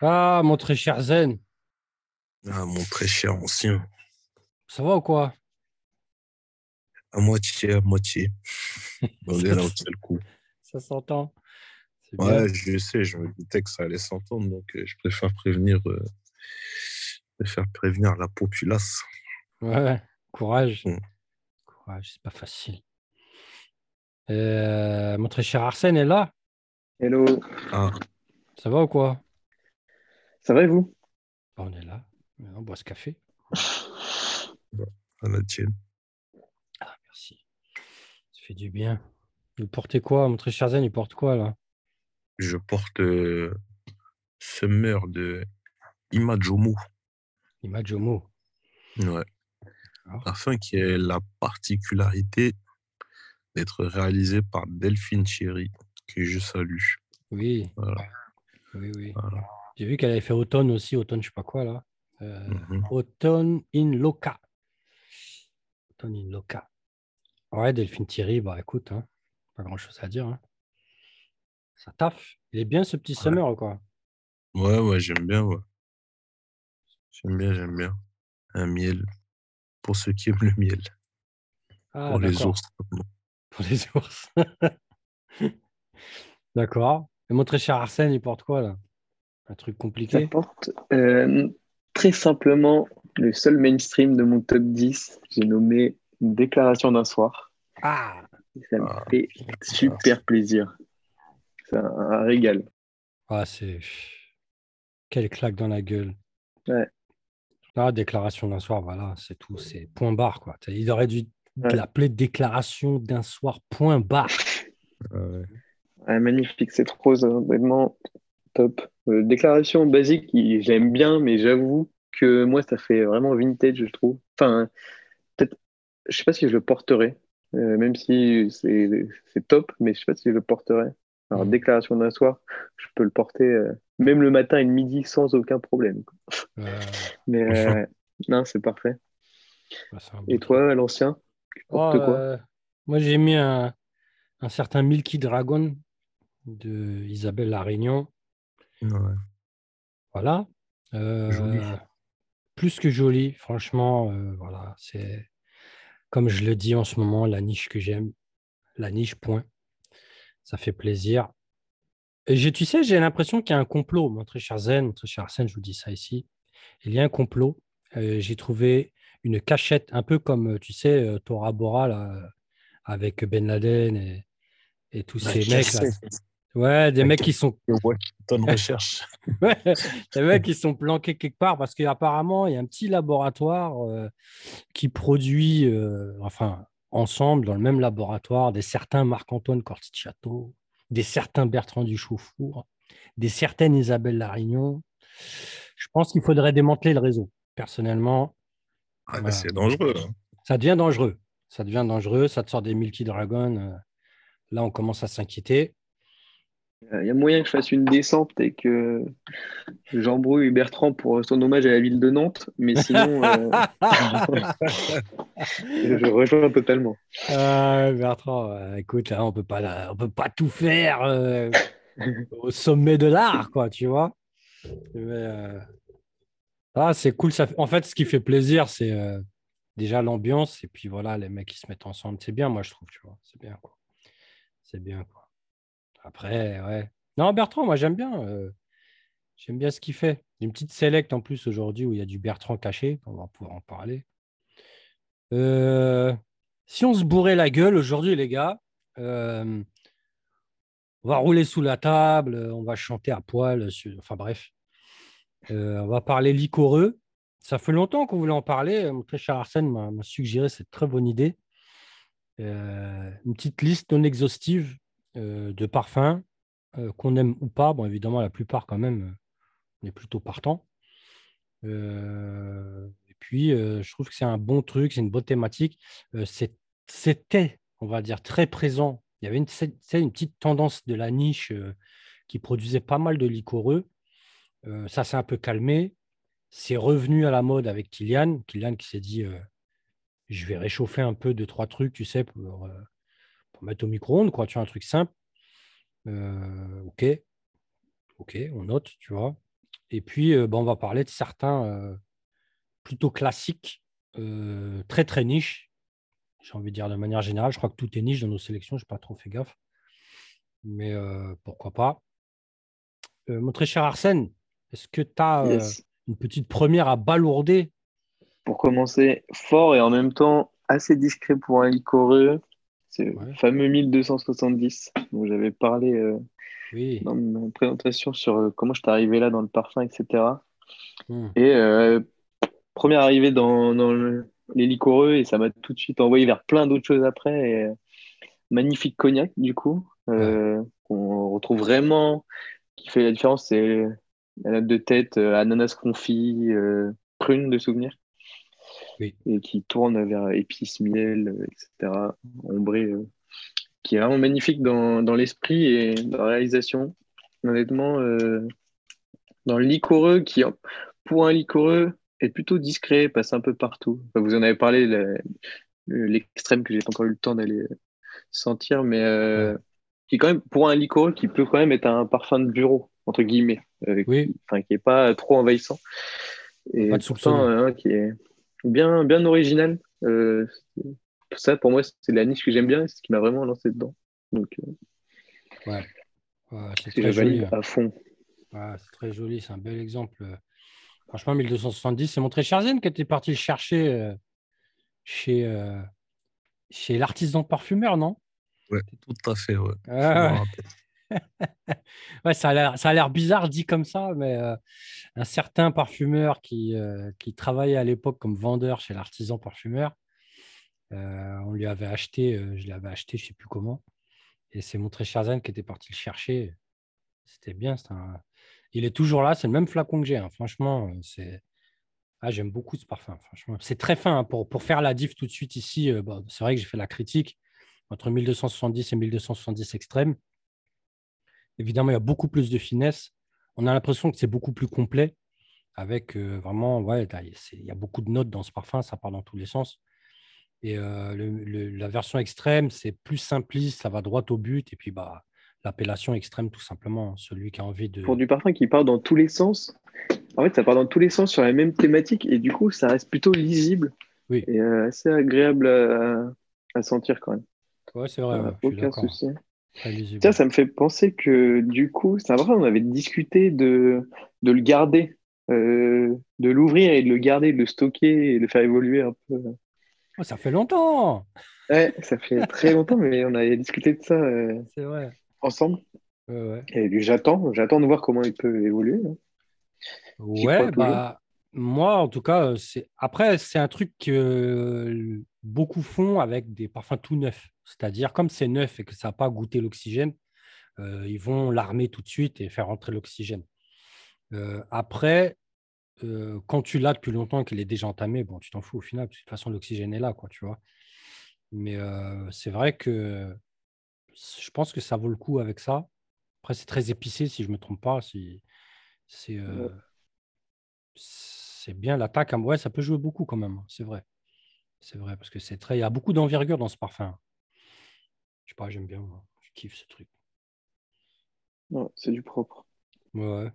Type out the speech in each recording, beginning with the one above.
Ah, mon très cher Zen, Ah, mon très cher ancien. ça va ou quoi? À moitié, à moitié. On est là au coup. Ça s'entend. Bien. Ouais, je sais, je me doutais que ça allait s'entendre, donc euh, je préfère prévenir, euh, je préfère prévenir la populace. Ouais, courage. Mm. Courage, c'est pas facile. Euh, mon très cher Arsène est là? Hello, Ah, Ça va ou quoi? Ça va et vous? Bah, On est là. On boit ce café. à la tienne. Ah, merci. Ça fait du bien. Vous portez quoi? Mon très cher Zen, il porte quoi là? Je porte euh, Summer de Imajomo. Imajomo. Ouais. Ah. Parfum qui a la particularité d'être réalisé par Delphine Chéry, que je salue. Oui. Voilà. Oui, oui. Voilà. J'ai vu qu'elle avait fait automne aussi, automne, je sais pas quoi là. Euh, Mhm. Automne in Loca. Automne in Loca. Ouais, Delphine Thierry, bah écoute, hein, pas grand chose à dire. hein. Ça taffe. Il est bien ce petit Ouais. summer, quoi. Ouais, ouais, j'aime bien, ouais. J'aime bien, j'aime bien. Un miel. Pour ceux qui aiment le miel. Ah, pour les ours. Pour les ours. d'accord. Et mon très cher Arsène, il porte quoi là? Un truc Ça compliqué porte euh, très simplement le seul mainstream de mon top 10. J'ai nommé une déclaration d'un soir. Ah ça me Ah, fait super plaisir. C'est un, un régal. Ah, c'est. Quelle claque dans la gueule. Ouais. Ah, déclaration d'un soir, voilà, c'est tout. C'est point barre, quoi. Il aurait dû Ouais. l'appeler déclaration d'un soir, point barre. ouais. Ouais, magnifique, cette rose, hein, vraiment top. Euh, déclaration basique, j'aime bien, mais j'avoue que moi, ça fait vraiment vintage, je trouve. Enfin, peut-être, je sais pas si je le porterai, euh, même si c'est c'est top, mais je sais pas si je le porterai. Alors, Mhm. déclaration d'un soir, je peux le porter euh, même le matin et le midi sans aucun problème. quoi. Euh, Mais euh, non, c'est parfait. bah, Et toi, l'ancien, tu portes Oh, quoi? euh, moi, j'ai mis un, un certain Milky Dragon de Isabelle Larignon. Ouais. Voilà. Euh, Joli. Plus que joli, franchement. euh, voilà, c'est comme je le dis en ce moment, la niche que j'aime. La niche, point. Ça fait plaisir. Et tu sais, j'ai l'impression qu'il y a un complot, mon très cher Zen, mon très cher Arsène, je vous dis ça ici. Il y a un complot. Euh, j'ai trouvé une cachette, un peu comme, tu sais, Tora Bora, là, avec Ben Laden et, et tous La ces mecs. là. Ouais, des mecs qui sont Washington Recherche. Ouais, les mecs qui sont planqués quelque part parce qu'apparemment, il y a un petit laboratoire euh, qui produit, euh, enfin, ensemble, dans le même laboratoire, des certains Marc-Antoine Corti-Château, des certains Bertrand Duchaufour, des certaines Isabelle Larignon. Je pense qu'il faudrait démanteler le réseau. Personnellement, Ah, mais Voilà. c'est dangereux. hein. ça devient dangereux. Ça devient dangereux. Ça te sort des Milky Dragon. euh, là, on commence à s'inquiéter. Il y a moyen que je fasse une descente et que j'embrouille Bertrand pour son hommage à la ville de Nantes, mais sinon, euh, je rejoins totalement. Ah, Bertrand, euh, écoute, là, on peut pas, là, on peut pas tout faire euh, au sommet de l'art, quoi, tu vois. Mais, euh, ah, c'est cool. Ça... En fait, ce qui fait plaisir, c'est euh, déjà l'ambiance et puis voilà, les mecs qui se mettent ensemble. C'est bien, moi, je trouve, tu vois. C'est bien, quoi. C'est bien, quoi. Après, ouais. Non, Bertrand, moi, j'aime bien. euh, J'aime bien ce qu'il fait. Une petite select en plus aujourd'hui où il y a du Bertrand caché. On va pouvoir en parler. Euh, si on se bourrait la gueule aujourd'hui, les gars, euh, on va rouler sous la table, on va chanter à poil. Enfin bref, on va parler liquoreux. Ça fait longtemps qu'on voulait en parler. Mon cher Arsène m'a suggéré cette très bonne idée. Une petite liste non exhaustive de parfums euh, qu'on aime ou pas. Bon, évidemment, la plupart quand même, euh, on est plutôt partant. Euh, et puis, euh, je trouve que c'est un bon truc, c'est une bonne thématique. Euh, C'était, on va dire, très présent. Il y avait une, petite tendance de la niche euh, qui produisait pas mal de liquoreux. Euh, ça s'est un peu calmé. C'est revenu à la mode avec Kylian. Kylian qui s'est dit euh, je vais réchauffer un peu deux, trois trucs, tu sais, pour, euh, pour mettre au micro-ondes, quoi. Tu vois, un truc simple. Euh, ok. Ok, on note, tu vois. Et puis, euh, bah, on va parler de certains euh, plutôt classiques, très très niche. J'ai envie de dire de manière générale, je crois que tout est niche dans nos sélections, je n'ai pas trop fait gaffe. Mais pourquoi pas. Mon très cher Arsène, est-ce que tu as Yes. une petite première à balourder? Pour commencer, fort et en même temps assez discret pour un licoreux, c'est le Ouais. fameux 1270 dont j'avais parlé euh, Oui. dans ma présentation sur euh, comment je suis arrivé là dans le parfum, etc. Hmm. Et euh, première arrivée dans, dans le- les liquoreux et ça m'a tout de suite envoyé vers plein d'autres choses après. Et, magnifique cognac, du coup, qu'on retrouve vraiment, qui fait la différence, c'est la note de tête, euh, ananas confit, euh, prune de souvenir. Oui. Et qui tourne vers épices, miel, euh, etc. Ombré, euh, qui est vraiment magnifique dans, dans l'esprit et dans la réalisation. Honnêtement, euh, dans le liquoreux, qui, pour un liquoreux, est plutôt discret, passe un peu partout. Enfin, vous en avez parlé, le- le- l'extrême que j'ai pas encore eu le temps d'aller sentir, mais euh, qui est quand même, pour un liquoreux, qui peut quand même être un parfum de bureau, entre guillemets, euh, Oui. qui, enfin, qui est pas trop envahissant. Et Pas de pourtant, hein, qui est bien, bien original. Euh, ça, pour moi, c'est la niche que j'aime bien et c'est ce qui m'a vraiment lancé dedans. Donc, euh, Ouais. Ouais, c'est je joli. valide hein. à fond. Ouais, c'est très joli, c'est un bel exemple. Franchement, 1270, c'est mon très cher Zen qui était parti le chercher euh, chez, euh, chez l'artisan parfumeur, non? Ouais, tout à fait, ouais. Ah ouais. ça a l'air- bizarre dit comme ça, mais euh, un certain parfumeur qui, euh, qui travaillait à l'époque comme vendeur chez l'artisan parfumeur, euh, on lui avait acheté, je l'avais acheté, je ne sais plus comment, et c'est mon très cher qui était parti le chercher. C'était bien. un- Il est toujours là, c'est le même flacon que j'ai. hein. Franchement, c'est. Ah, j'aime beaucoup ce parfum. Franchement, c'est très fin hein. pour, pour faire la diff tout de suite ici. c'est vrai que j'ai fait la critique entre 1270 et 1270 extrême. Évidemment, il y a beaucoup plus de finesse. On a l'impression que c'est beaucoup plus complet. Avec euh, vraiment, ouais, il y a beaucoup de notes dans ce parfum, ça part dans tous les sens. Et euh, le- le- la version extrême, c'est plus simpliste, ça va droit au but. Et puis, bah, l'appellation extrême, tout simplement, celui qui a envie de. Pour du parfum qui part dans tous les sens, en fait, ça part dans tous les sens sur la même thématique et du coup, ça reste plutôt lisible Oui. et euh, assez agréable à, à sentir quand même. Ouais, c'est vrai, ouais, aucun d'accord. souci. Tiens, ça me fait penser que du coup, c'est vrai, on avait discuté de, de le garder, euh, de l'ouvrir et de le garder, de le stocker et de le faire évoluer un peu. Oh, ça fait longtemps. Ouais, ça fait très longtemps, mais on avait discuté de ça euh, C'est vrai. ensemble. Ouais, ouais. Et j'attends, j'attends de voir comment il peut évoluer. hein. Ouais, bah, moi, en tout cas, euh, c'est après, c'est un truc que beaucoup font avec des parfums tout neufs. C'est-à-dire, comme c'est neuf et que ça n'a pas goûté l'oxygène, euh, ils vont l'armer tout de suite et faire rentrer l'oxygène. Euh, après, euh, quand tu l'as depuis longtemps et qu'il est déjà entamé, bon, tu t'en fous au final, parce que de toute façon, l'oxygène est là, quoi, tu vois. Mais c'est vrai que je pense que ça vaut le coup avec ça. Après, c'est très épicé, si je ne me trompe pas. Si, c'est c'est bien l'attaque. Ouais, ça peut jouer beaucoup quand même. hein, C'est vrai. C'est vrai, parce que c'est très. Il y a beaucoup d'envergure dans ce parfum. Je sais pas, j'aime bien. moi. Je kiffe ce truc. Ouais, c'est du propre. Ouais, ouais.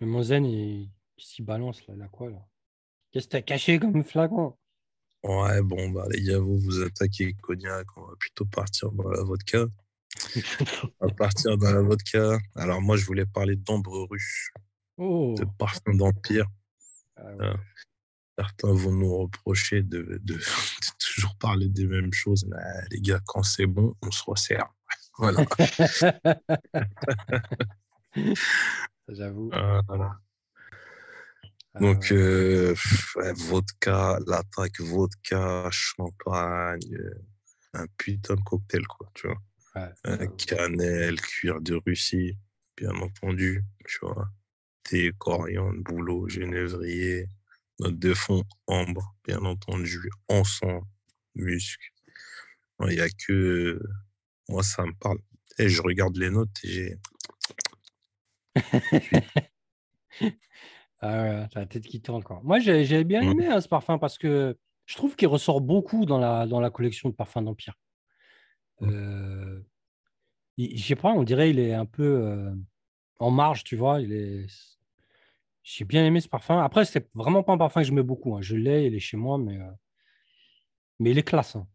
Mais mon zen, il, il s'y balance là. Il a quoi là? Qu'est-ce que t'as caché comme flacon Ouais, bon, bah, les gars, vous vous attaquez cognac, on va plutôt partir dans la vodka. On va partir dans la vodka. Alors, moi, je voulais parler d'ambre ruche, Oh de parfum d'empire. Ah ouais. Certains vont nous reprocher de, de- de toujours parler des mêmes choses. Mais les gars, quand c'est bon, on se resserre. Voilà. J'avoue. Euh, voilà. Ah Donc, euh, pff, ouais, vodka, l'attaque vodka, champagne, euh, un putain de cocktail, quoi, tu vois. Ouais. Euh, cannelle, cuir de Russie, bien entendu, tu vois. Thé, coriandre, bouleau, genévrier, note de fond, ambre, bien entendu, encens, musc. Il n'y a que. Moi, ça me parle. Et je regarde les notes et j'ai. Ah t'as la tête qui tourne quoi. Moi, j'ai bien aimé hein, ce parfum parce que je trouve qu'il ressort beaucoup dans la, dans la collection de parfums d'Empire. Euh, je sais pas, on dirait il est un peu euh, en marge, tu vois. Il est, J'ai bien aimé ce parfum. Après, c'est vraiment pas un parfum que je mets beaucoup. hein. Je l'ai, il est chez moi, mais, euh, mais il est classe. hein.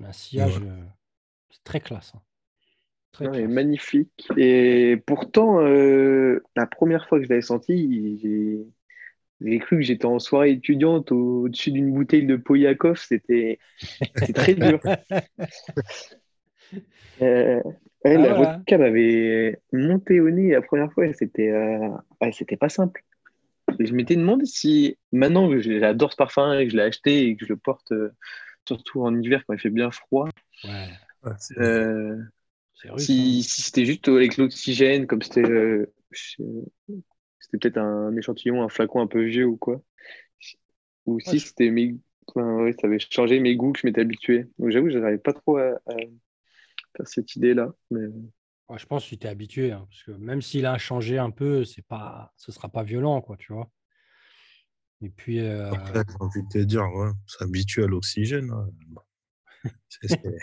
Un sillage, Ouais. euh, c'est très classe. hein. Très Non, il est magnifique. Et pourtant, euh, la première fois que je l'avais senti, j'ai cru que j'étais en soirée étudiante au- au-dessus d'une bouteille de Poyakov. C'était très dur. Ah, la voilà. vodka m'avait monté au nez la première fois et c'était euh, ouais, c'était pas simple. Et je m'étais demandé si, maintenant que j'adore ce parfum et que je l'ai acheté et que je le porte euh, surtout en hiver quand il fait bien froid, Ouais, Ouais, c'est- euh, si, hein. si c'était juste avec l'oxygène, comme c'était euh, c'était peut-être un échantillon, un flacon un peu vieux ou quoi, ou Ouais, si je- c'était mes, enfin, ouais, ça avait changé mes goûts que je m'étais habitué. Donc j'avoue, je n'arrivais pas trop à, à faire cette idée-là. Mais... Ouais, je pense que tu t'es habitué, hein, parce que même s'il a changé un peu, c'est pas, ce sera pas violent, quoi, tu vois. Et puis, euh, Après, j'ai envie de te dire, ouais, s'habitue à l'oxygène. hein.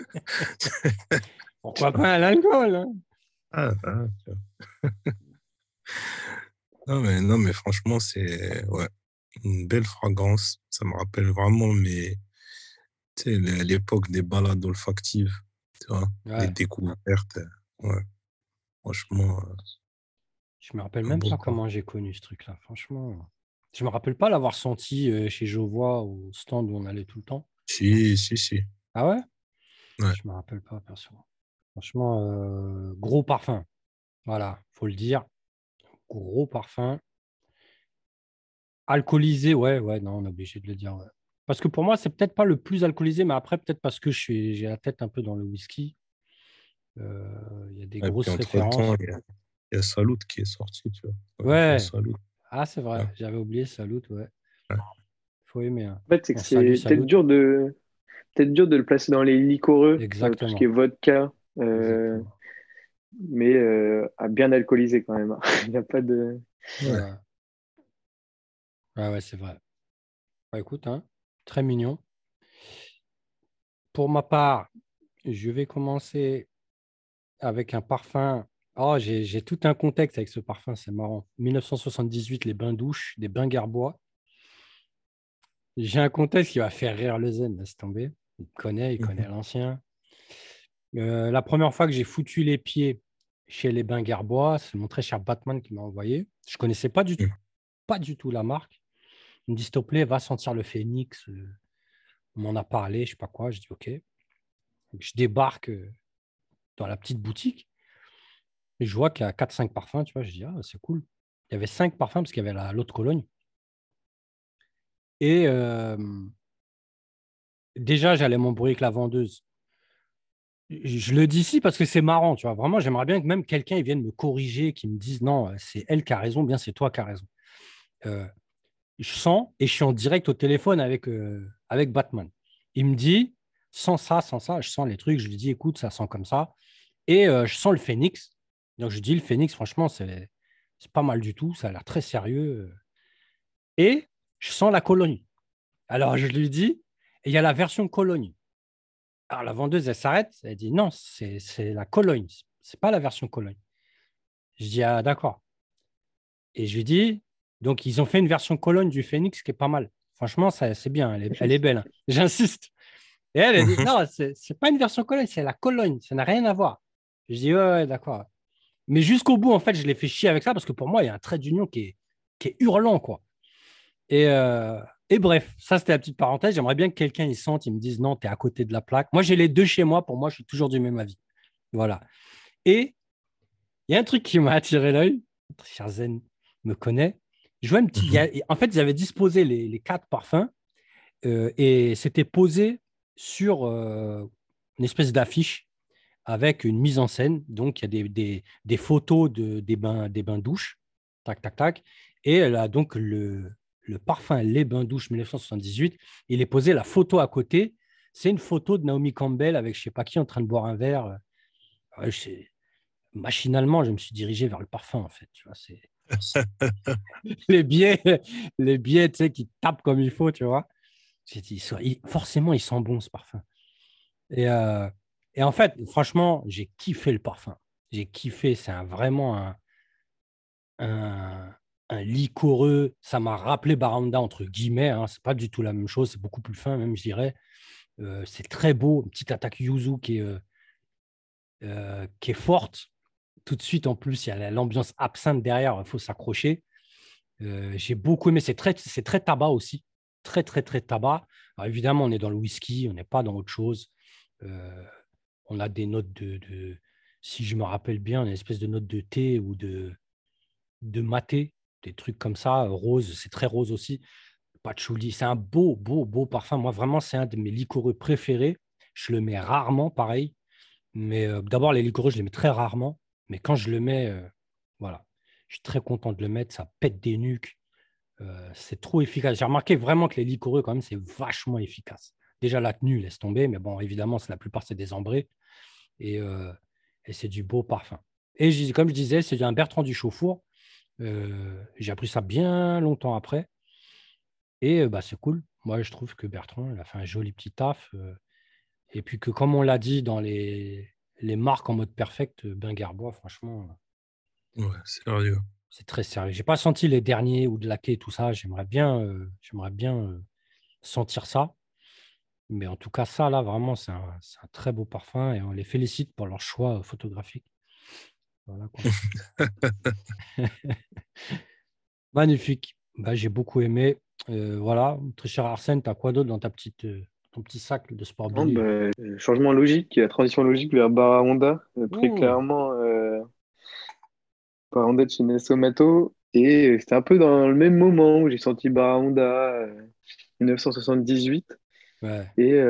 Pourquoi pas à l'alcool hein? Ah, ah, vois. non, mais, non, mais franchement, c'est ouais, une belle fragrance. Ça me rappelle vraiment l'é- l'époque des balades olfactives, tu vois, des découvertes. Ouais, franchement, euh, je me rappelle même pas comment j'ai connu ce truc-là, franchement. Je me rappelle pas l'avoir senti euh, chez Jovois au stand où on allait tout le temps. Si, si, si. Ah ouais? Ouais. Je me rappelle pas, perso. Franchement, euh, gros parfum. Voilà, faut le dire. Gros parfum. Alcoolisé, ouais, ouais, non, on est obligé de le dire. ouais. Parce que pour moi, c'est peut-être pas le plus alcoolisé, mais après, peut-être parce que je suis, j'ai la tête un peu dans le whisky. Euh, Il y a des grosses références. il y a, il y a Salut qui est sorti, tu vois. Ouais. Salut. Ah, c'est vrai, Ouais. j'avais oublié Salut, ouais. Ouais. Faut aimer. hein. En fait, c'est que c'est peut-être dur de peut-être dur de le placer dans les liquoreux, euh, tout Exactement. ce qui est vodka, euh, Exactement. mais euh, à bien alcoolisé quand même. hein. Il n'y a pas de. Ouais, ouais. Ouais, ouais, c'est vrai. Bah, écoute, hein, très mignon. Pour ma part, je vais commencer avec un parfum. Oh, j'ai tout un contexte avec ce parfum, c'est marrant. 1978, les bains douches, des bains Garbois. J'ai un contexte qui va faire rire le zen, laisse tomber. Il connaît, il connaît l'ancien. Euh, la première fois que j'ai foutu les pieds chez les bains Garbois, c'est mon très cher Batman qui m'a envoyé. Je ne connaissais pas du tout, Mhm. pas du tout la marque. Me plaît, va sentir le phénix. Euh, On m'en a parlé, je sais pas quoi. Je dis, OK. Je débarque euh, dans la petite boutique et je vois qu'il y a 4-5 parfums. Tu vois, je dis, ah, c'est cool. Il y avait 5 parfums parce qu'il y avait la- l'autre Cologne. Et euh, déjà, j'allais m'embrouiller avec la vendeuse. Je le dis ici parce que c'est marrant, tu vois. Vraiment, j'aimerais bien que même quelqu'un vienne me corriger, qui me dise non, c'est elle qui a raison, bien c'est toi qui as raison. Je sens et je suis en direct au téléphone avec, euh, avec Batman. Il me dit, sans ça, sans ça, je sens les trucs. Je lui dis, écoute, ça sent comme ça. Et euh, je sens le phénix. Donc je dis, le phénix, franchement, c'est pas mal du tout. Ça a l'air très sérieux. Et je sens la Cologne. Alors je lui dis, il y a la version Cologne. Alors la vendeuse, elle s'arrête. Elle dit, non, c'est la Cologne. C'est pas la version Cologne. Je dis, ah d'accord. Et je lui dis, donc ils ont fait une version Cologne du Phoenix qui est pas mal. Franchement, c'est bien, elle est, elle est belle. hein. J'insiste. Et elle, elle dit, non, c'est pas une version Cologne, c'est la Cologne, ça n'a rien à voir. Je dis, ouais, ouais, d'accord. Mais jusqu'au bout, en fait, je l'ai fait chier avec ça parce que pour moi, il y a un trait d'union qui est, qui est hurlant, quoi. Et, euh, et bref, ça, c'était la petite parenthèse. J'aimerais bien que quelqu'un y sente, il me dise, non, tu es à côté de la plaque. Moi, j'ai les deux chez moi. Pour moi, je suis toujours du même avis. Voilà. Et il y a un truc qui m'a attiré l'œil. Cher Zen me connaît. Je vois une petite. il y a- en fait, ils avaient disposé les, les quatre parfums euh, et c'était posé sur euh, une espèce d'affiche avec une mise en scène. Donc, il y a des, des, des photos de, des bains, des bains douches. Tac, tac, tac. Et a donc le, le parfum Les Bains Douches 1978. Il est posé la photo à côté. C'est une photo de Naomi Campbell avec je sais pas qui en train de boire un verre. Machinalement, je me suis dirigé vers le parfum, en fait. Tu vois, c'est les biais, les tu sais, qui tapent comme il faut, tu vois. Forcément, il sent bon ce parfum. Et, euh, et en fait, franchement, j'ai kiffé le parfum. J'ai kiffé. C'est vraiment un, un, liquoreux. Ça m'a rappelé Baranda, entre guillemets. Hein. C'est pas du tout la même chose. C'est beaucoup plus fin, même, je dirais. Euh, c'est très beau. Une petite attaque Yuzu qui est, euh, qui est forte. Tout de suite, en plus, il y a l'ambiance absinthe derrière. Il faut s'accrocher. J'ai beaucoup aimé. C'est très, très tabac aussi. Très, très, très tabac. Alors, évidemment, on est dans le whisky. On n'est pas dans autre chose. on a des notes de, de, si je me rappelle bien, une espèce de note de thé ou de, de maté des trucs comme ça. Rose, c'est très rose aussi. Patchouli, c'est un beau, beau, beau parfum. Moi, vraiment, c'est un de mes liquoreux préférés. Je le mets rarement, pareil. Mais euh, d'abord, les liquoreux, je les mets très rarement. Mais quand je le mets, euh, voilà, je suis très content de le mettre. Ça pète des nuques. Euh, c'est trop efficace. J'ai remarqué vraiment que les liquoreux, quand même, c'est vachement efficace. Déjà, la tenue, laisse tomber. Mais bon, évidemment, la plupart, c'est des ambrés. Et, et c'est du beau parfum. Et comme je disais, c'est un Bertrand du Chauffour. Euh, j'ai appris ça bien longtemps après. Et bah, c'est cool. Moi, je trouve que Bertrand, il a fait un joli petit taf. et puis que, comme on l'a dit dans les, les marques en mode perfect, Ben Garbois, franchement. Ouais, sérieux. C'est très sérieux. J'ai pas senti les derniers ou de laquais, tout ça. J'aimerais bien, j'aimerais bien sentir ça. Mais en tout cas, ça, là, vraiment, c'est un, un, très beau parfum et on les félicite pour leur choix photographique. Magnifique. Bah, j'ai beaucoup aimé. Euh, voilà, très cher Arsène, tu as quoi d'autre dans ta petite, euh, ton petit sac de sport bah, euh, Changement logique, la transition logique vers Barra Honda. Très clairement, Barra Honda de chez Nessomato. Et c'était un peu dans le même moment où j'ai senti Barra Honda 1978. Et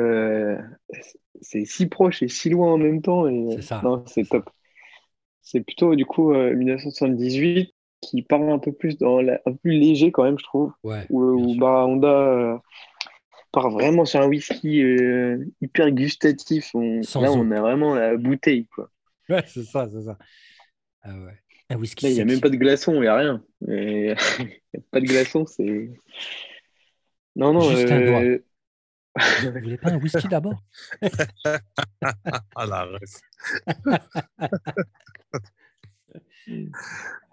c'est si proche et si loin en même temps. Et... C'est ça. c'est top. C'est plutôt du coup 1978 euh, qui parle un peu plus dans un peu plus léger quand même, je trouve. Ouais, où, Honda euh, part vraiment sur un whisky euh, hyper gustatif. là, on a vraiment la bouteille, quoi. Ouais, c'est ça, c'est ça. Ah ouais. Un whisky. il n'y a même pas de glaçon, il n'y a rien. Il n'y a pas de glaçon, c'est. Non, non. Juste un doigt. Vous voulez pas un whisky d'abord? Ah la.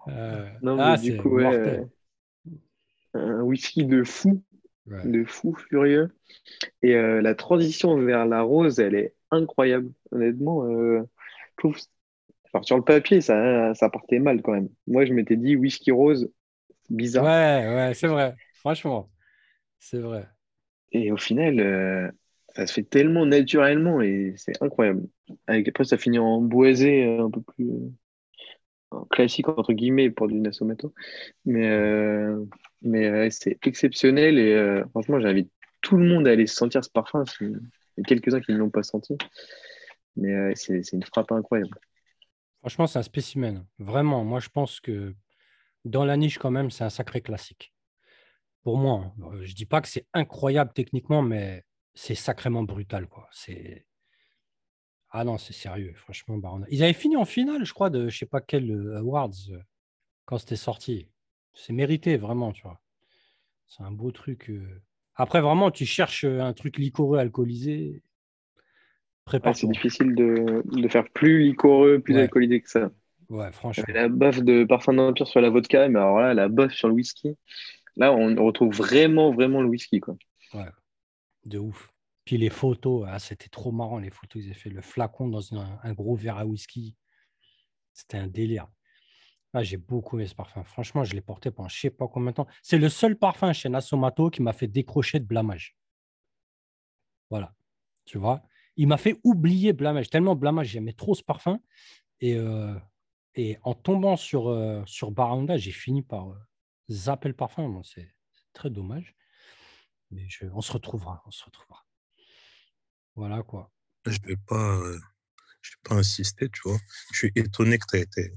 Euh, non, mais ah, du coup, euh, un whisky de fou, de fou furieux. Et euh, la transition vers la rose, elle est incroyable. Honnêtement, sur le papier, ça, ça partait mal quand même. Moi, je m'étais dit whisky rose, bizarre. Ouais, ouais, c'est vrai. Franchement, c'est vrai. Et au final, ça se fait tellement naturellement et c'est incroyable. après, ça finit en boisé un peu plus classique entre guillemets pour du Nassomato. Mais, euh, mais c'est exceptionnel et euh, franchement, j'invite tout le monde à aller sentir ce parfum. Il y a quelques-uns qui ne l'ont pas senti. Mais euh, c'est une frappe incroyable. Franchement, c'est un spécimen. Vraiment, moi, je pense que dans la niche, quand même, c'est un sacré classique. Pour moi, hein. je ne dis pas que c'est incroyable techniquement, mais c'est sacrément brutal. Quoi. C'est ah non, c'est sérieux, franchement. Bah, Ils avaient fini en finale, je crois, de je sais pas quel euh, awards euh, quand c'était sorti. C'est mérité, vraiment, tu vois. C'est un beau truc. Euh. Après, vraiment, tu cherches un truc liquoreux, alcoolisé. Prépare. c'est difficile de, faire plus liquoreux, plus alcoolisé que ça. Ouais, franchement. La baffe de parfum d'Empire sur la vodka, mais alors là, la baffe sur le whisky. Là, on retrouve vraiment, vraiment le whisky, quoi. Ouais, de ouf les photos, ah, c'était trop marrant, les photos. Ils avaient fait le flacon dans un, gros verre à whisky. C'était un délire. Ah, j'ai beaucoup aimé ce parfum. Franchement, je l'ai porté pendant je sais pas combien de temps. C'est le seul parfum chez Nassomato qui m'a fait décrocher de blâmage. Voilà. Tu vois? Il m'a fait oublier blâmage. Tellement blâmage, j'aimais trop ce parfum. Et, euh, et en tombant sur, euh, sur Baranda, j'ai fini par euh, zapper le parfum. c'est très dommage. Mais je, on se retrouvera. On se retrouvera. Voilà quoi. Je vais pas, je vais pas insister, tu vois. Je suis étonné que tu aies,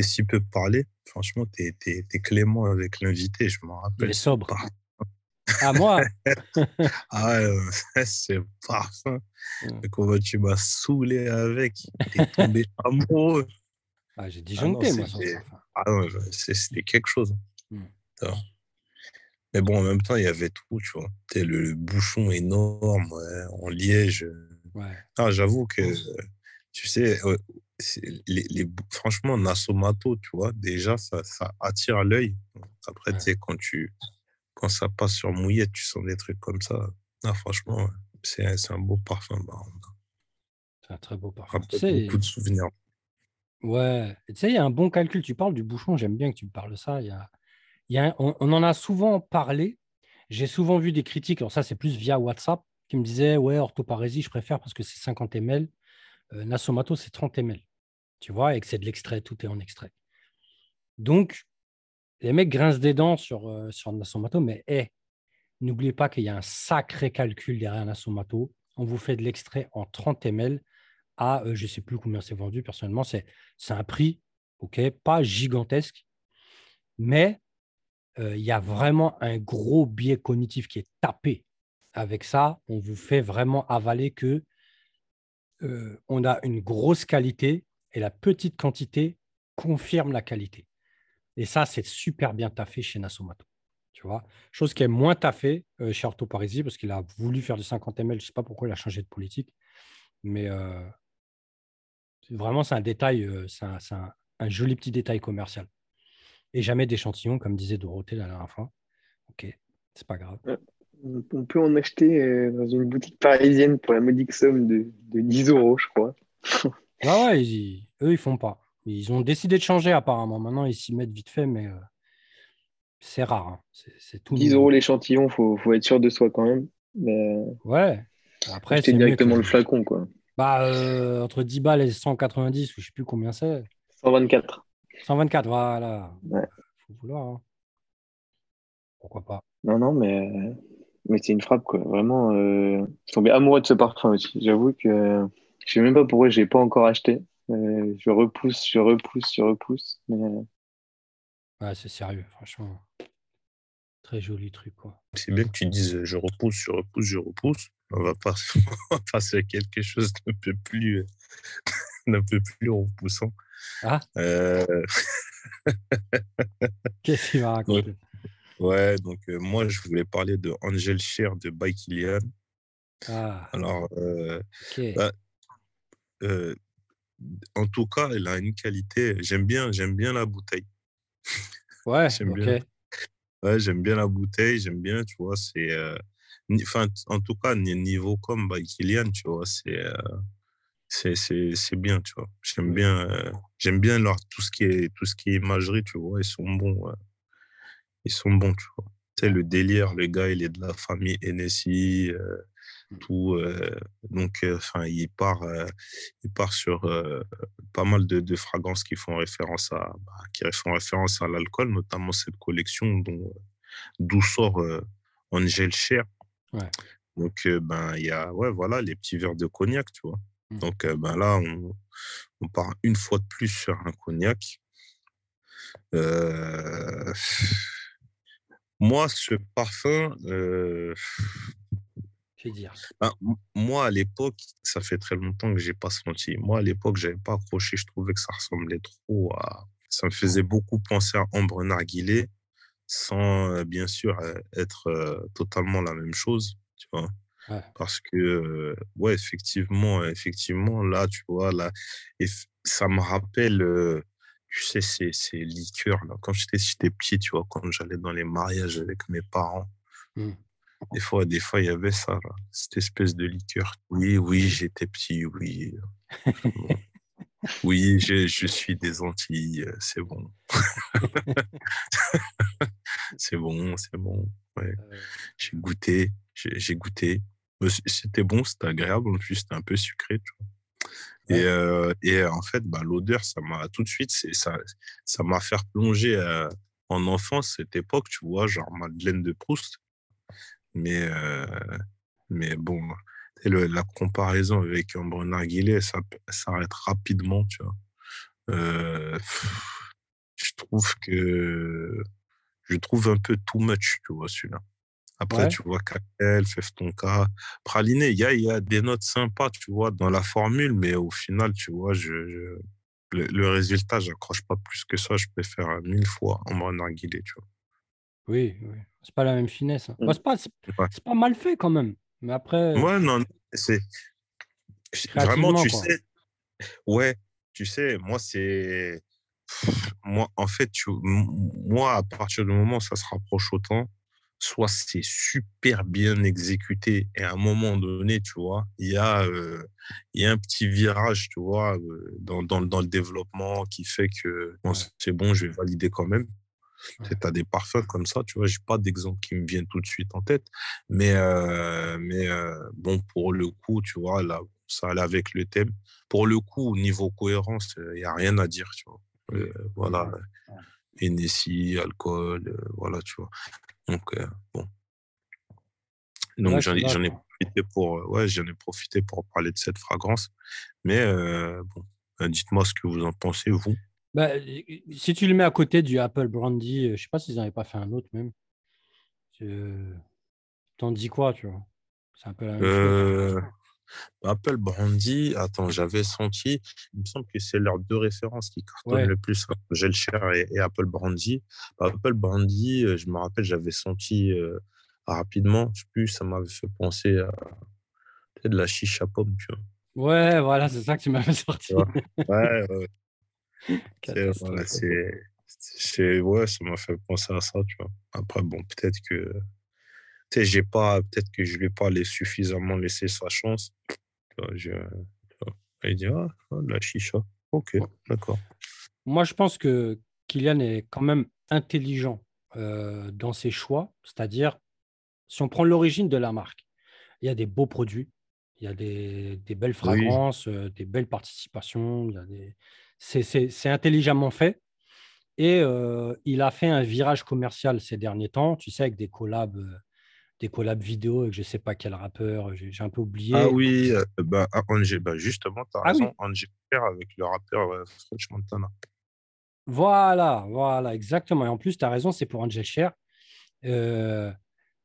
si peu parlé. Franchement, tu es, clément avec l'invité, je m'en rappelle. Il est sobre. À moi? Ah ouais, c'est parfum. Mmh. Comment tu m'as saoulé avec T'es tombé amoureux. Ah, j'ai disjoncté, ah moi. Ah non, c'était quelque chose. Mmh. Mais bon, en même temps, il y avait tout, tu vois. Le, le, bouchon énorme en liège. Ouais. Ah, J'avoue que, tu sais, les, les, franchement, Nasomato, tu vois, déjà, ça, ça attire l'œil. Après, Ouais. tu sais, quand, tu, quand ça passe sur mouillette, tu sens des trucs comme ça. Ah, franchement, c'est un- un beau parfum. C'est un très beau parfum. Tu sais, beaucoup de souvenirs. ouais, tu sais, il y a un bon calcul. Tu parles du bouchon, j'aime bien que tu me parles de ça. Il y a, il y a on, on en a souvent parlé. J'ai souvent vu des critiques, alors ça, c'est plus via WhatsApp, qui me disaient Ouais, orthoparésie, je préfère parce que c'est 50 ml. Euh, Nasomato, c'est 30 ml. Tu vois, et que c'est de l'extrait, tout est en extrait. Donc, les mecs grincent des dents sur, euh, sur Nasomato, mais hé, n'oubliez pas qu'il y a un sacré calcul derrière Nasomato. On vous fait de l'extrait en 30 ml à, euh, je ne sais plus combien c'est vendu personnellement, c'est c'est un prix, ok, pas gigantesque, mais euh, il y a vraiment un gros biais cognitif qui est tapé. Avec ça, on vous fait vraiment avaler que euh, on a une grosse qualité et la petite quantité confirme la qualité. Et ça, c'est super bien taffé chez Nasomato. Tu vois, chose qui est moins taffée euh, chez Orthoparésie parce qu'il a voulu faire du 50 ml. Je ne sais pas pourquoi il a changé de politique, mais euh, vraiment, c'est un détail, euh, c'est un, joli petit détail commercial. Et jamais d'échantillon, comme disait Dorothée la dernière fois. Ok, c'est pas grave. On peut en acheter dans une boutique parisienne pour la modique somme de, de 10 euros, je crois. Ah ouais, ils- eux, ils font pas. Ils ont décidé de changer apparemment. Maintenant, ils s'y mettent vite fait, mais euh, c'est rare. hein. C'est, c'est tout 10 nouveau. euros l'échantillon, faut, faut être sûr de soi quand même. Mais euh, Ouais. Après, c'est directement que- le flacon, quoi. Bah, euh, entre 10 balles et 190, ou je sais plus combien c'est. 124. 124, voilà. Ouais. Faut vouloir. hein. Pourquoi pas. Non, non, mais, mais c'est une frappe, quoi. Vraiment, euh, je suis tombé amoureux de ce parfum aussi. J'avoue que je sais même pas pourquoi je l'ai pas encore acheté. Euh, je repousse, je repousse, je repousse. Mais euh, Ouais, c'est sérieux, franchement. Très joli truc, quoi. C'est bien que tu dises je repousse, je repousse, je repousse. On va pas- on va passer à quelque chose d'un peu plus, euh, d'un peu plus repoussant. Ah. Euh, Qu'est-ce qu'il va raconter ouais, donc euh, moi, je voulais parler de Angel Cher de By Kilian. Ah, Alors, euh, bah, euh, en tout cas, elle a une qualité. J'aime bien, j'aime bien la bouteille. Ouais, j'aime ok. bien. Ouais, j'aime bien la bouteille, j'aime bien, tu vois, c'est... euh, Enfin, en tout cas, ni- niveau comme by Kylian, tu vois, c'est euh, c'est c'est c'est bien, tu vois. J'aime Oui. bien, euh, j'aime bien leur, tout ce qui est tout ce qui est imagerie, tu vois, ils sont bons, ouais. Ils sont bons, tu vois. Tu sais, le délire, le gars, il est de la famille Hennessy, euh, Euh, donc, euh, enfin, il part, euh, il part sur pas mal de, de fragrances qui font référence à, bah, qui font référence à l'alcool, notamment cette collection dont d'où sort Angel Cher. Ouais. Donc, ben, il y a, ouais, voilà, les petits verres de cognac, tu vois. Mm. Donc, ben là, on, on part une fois de plus sur un cognac. Moi, ce parfum, Je dire. ben, moi, à l'époque, ça fait très longtemps que j'ai pas senti. Moi, à l'époque, j'avais pas accroché. Je trouvais que ça ressemblait trop à. Ça me faisait beaucoup penser à Ambre Narguilé, sans euh, bien sûr euh, être euh, totalement la même chose, tu vois. Ouais. Parce que, ouais, effectivement, effectivement, là, tu vois, là, et ça me rappelle, euh, tu sais, ces, ces liqueurs, là. Quand j'étais j'étais petit, tu vois, quand j'allais dans les mariages avec mes parents, Mm. Des fois, des fois, il y avait ça, là, cette espèce de liqueur. Oui, oui, j'étais petit, oui. Bon. Oui, je, je suis des Antilles, euh, c'est bon. c'est bon, c'est bon. Ouais. Euh, J'ai goûté, j'ai goûté. C'était bon, c'était agréable, en plus, c'était un peu sucré, tu vois. Et, euh, et en fait, bah, l'odeur, ça m'a tout de suite, ça, ça m'a fait plonger euh, en enfance, cette époque, tu vois, genre Madeleine de Proust. Mais, euh, mais bon, et le- la comparaison avec bon narguilé, ça s'arrête rapidement, tu vois. Euh, pff, je trouve que je trouve un peu too much, tu vois, celui-là. Après, Ouais. tu vois, Cactel, Feftonka, Praliné, il y a, il y a des notes sympas, tu vois, dans la formule, mais au final, tu vois, je, je- le, le résultat, j'accroche pas plus que ça. Je préfère mille fois Ambre Narguilé, tu vois. Oui, oui. C'est pas la même finesse. hein. Mm. Bah, c'est pas, Ouais. mal fait quand même. Mais après, Ouais, non, c'est vraiment, tu quoi. sais, ouais, tu sais, moi, c'est moi, en fait, tu- moi, à partir du moment où ça se rapproche autant, soit c'est super bien exécuté et à un moment donné, tu vois, il y a, euh, il y a un petit virage, tu vois, euh, dans, dans, dans le développement qui fait que bon, c'est bon, je vais valider quand même. Tu as des parfums comme ça, tu vois, j'ai pas d'exemple qui me viennent tout de suite en tête, mais, euh, mais euh, bon, pour le coup, tu vois, là, ça allait avec le thème. Pour le coup, au niveau cohérence, il n'y a rien à dire, tu vois. Euh, voilà, Hennessy, alcool, voilà, tu vois. Donc, bon. Donc, j'en ai, j'en pour, ouais, j'en ai profité pour parler de cette fragrance. Mais, euh, bon, dites-moi ce que vous en pensez, vous. Bah, si tu le mets à côté du Apple Brandy, euh, je sais pas s'ils n'avaient pas fait un autre même. Euh, T'en dis quoi, tu vois C'est un peu la même chose. Euh, Apple Brandy, attends, j'avais senti, il me semble que c'est leurs deux références qui cartonnent Ouais. le plus, hein, Gel Cher et, et Apple Brandy. Apple Brandy, euh, je me rappelle, j'avais senti euh, rapidement, je sais plus, ça m'avait fait penser à peut-être de la chicha pomme, tu vois. Ouais, voilà, c'est ça que tu m'avais sorti. Ouais. Ouais. Voilà, c'est, ouais, ça m'a fait penser à ça, tu vois. Après, bon, peut-être que, tu sais, j'ai pas, peut-être que je lui ai pas suffisamment laissé sa chance. Je, il dit, ah, ah, la chicha. Ok, d'accord. Moi, je pense que Kylian est quand même intelligent euh, dans ses choix. C'est-à-dire, si on prend l'origine de la marque, il y a des beaux produits, il y a des, des belles fragrances, euh, des belles participations. il y a des- C'est intelligemment fait. Et euh, il a fait un virage commercial ces derniers temps, tu sais, avec des collabs, euh, des collabs vidéo avec je ne sais pas quel rappeur, j'ai un peu oublié. Ah oui, euh, bah, ah, Angé- bah, justement, tu as Ah oui. raison, Angel Cher avec le rappeur euh, French Montana. Voilà, voilà, exactement. Et en plus, tu as raison, c'est pour Angel Cher.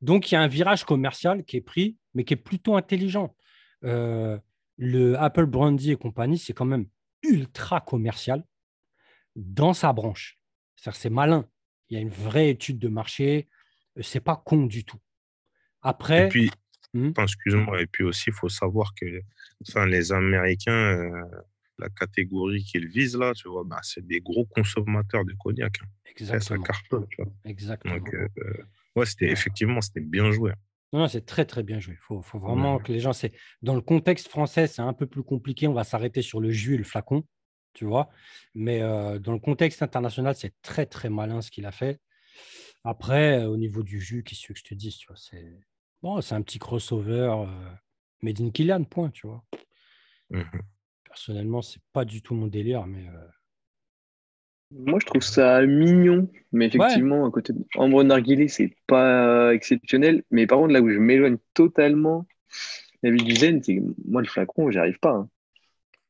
Donc, il y a un virage commercial qui est pris, mais qui est plutôt intelligent. Le Apple Brandy et compagnie, c'est quand même ultra commercial dans sa branche. C'est-à-dire, c'est malin. Il y a une vraie étude de marché. Euh, C'est pas con du tout. Et Après, puis, Hmm? Excuse-moi, et puis aussi, il faut savoir que enfin, les Américains, euh, la catégorie qu'ils visent là, tu vois, bah, c'est des gros consommateurs de cognac. hein. Et ça exactement, cartonne, tu vois. exactement. Donc, euh, ouais, c'était effectivement, c'était bien joué. Non, non, c'est très très bien joué. Il faut, faut vraiment Ouais. que les gens. C'est dans le contexte français, c'est un peu plus compliqué. On va s'arrêter sur le jus et le flacon, tu vois. Mais euh, dans le contexte international, c'est très très malin ce qu'il a fait. Après, au niveau du jus, qu'est-ce que je te dise, tu vois, c'est bon, c'est un petit crossover euh, made in Kylian, point, tu vois. Mhm. Personnellement, c'est pas du tout mon délire, mais euh, Moi, je trouve ça mignon, mais effectivement, à côté de Ambre Narguilé, c'est pas exceptionnel. Mais par contre, là où je m'éloigne totalement la vie du zen, c'est que moi, le flacon, j'y arrive pas. hein.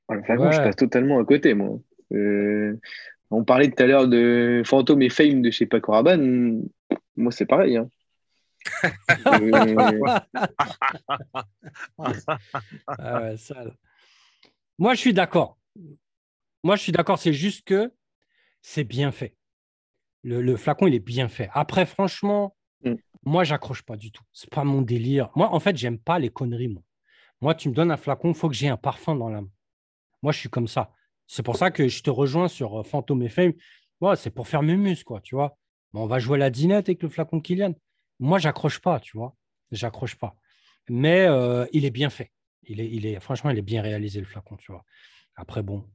Ah, Le flacon, je Ouais. passe totalement à côté, moi. Euh, on parlait tout à l'heure de Fantôme et Fame de chez Paco Rabanne. Moi, c'est pareil. hein. Euh, Ah ouais, sale. Moi, je suis d'accord. Moi, je suis d'accord. C'est juste que c'est bien fait. Le, le flacon, il est bien fait. Après, franchement, Mm. moi, j'accroche pas du tout. C'est pas mon délire. Moi, en fait, j'aime pas les conneries. Moi, moi tu me donnes un flacon, il faut que j'ai un parfum dans l'âme. Moi, je suis comme ça. C'est pour ça que je te rejoins sur euh, Phantom et Fame. Ouais, c'est pour faire mémuse, quoi, tu vois. Mais on va jouer à la dinette avec le flacon Kylian. Moi, j'accroche pas, tu vois. J'accroche pas. Mais euh, il est bien fait. Il est, il est, franchement, il est bien réalisé, le flacon, tu vois. Après, bon.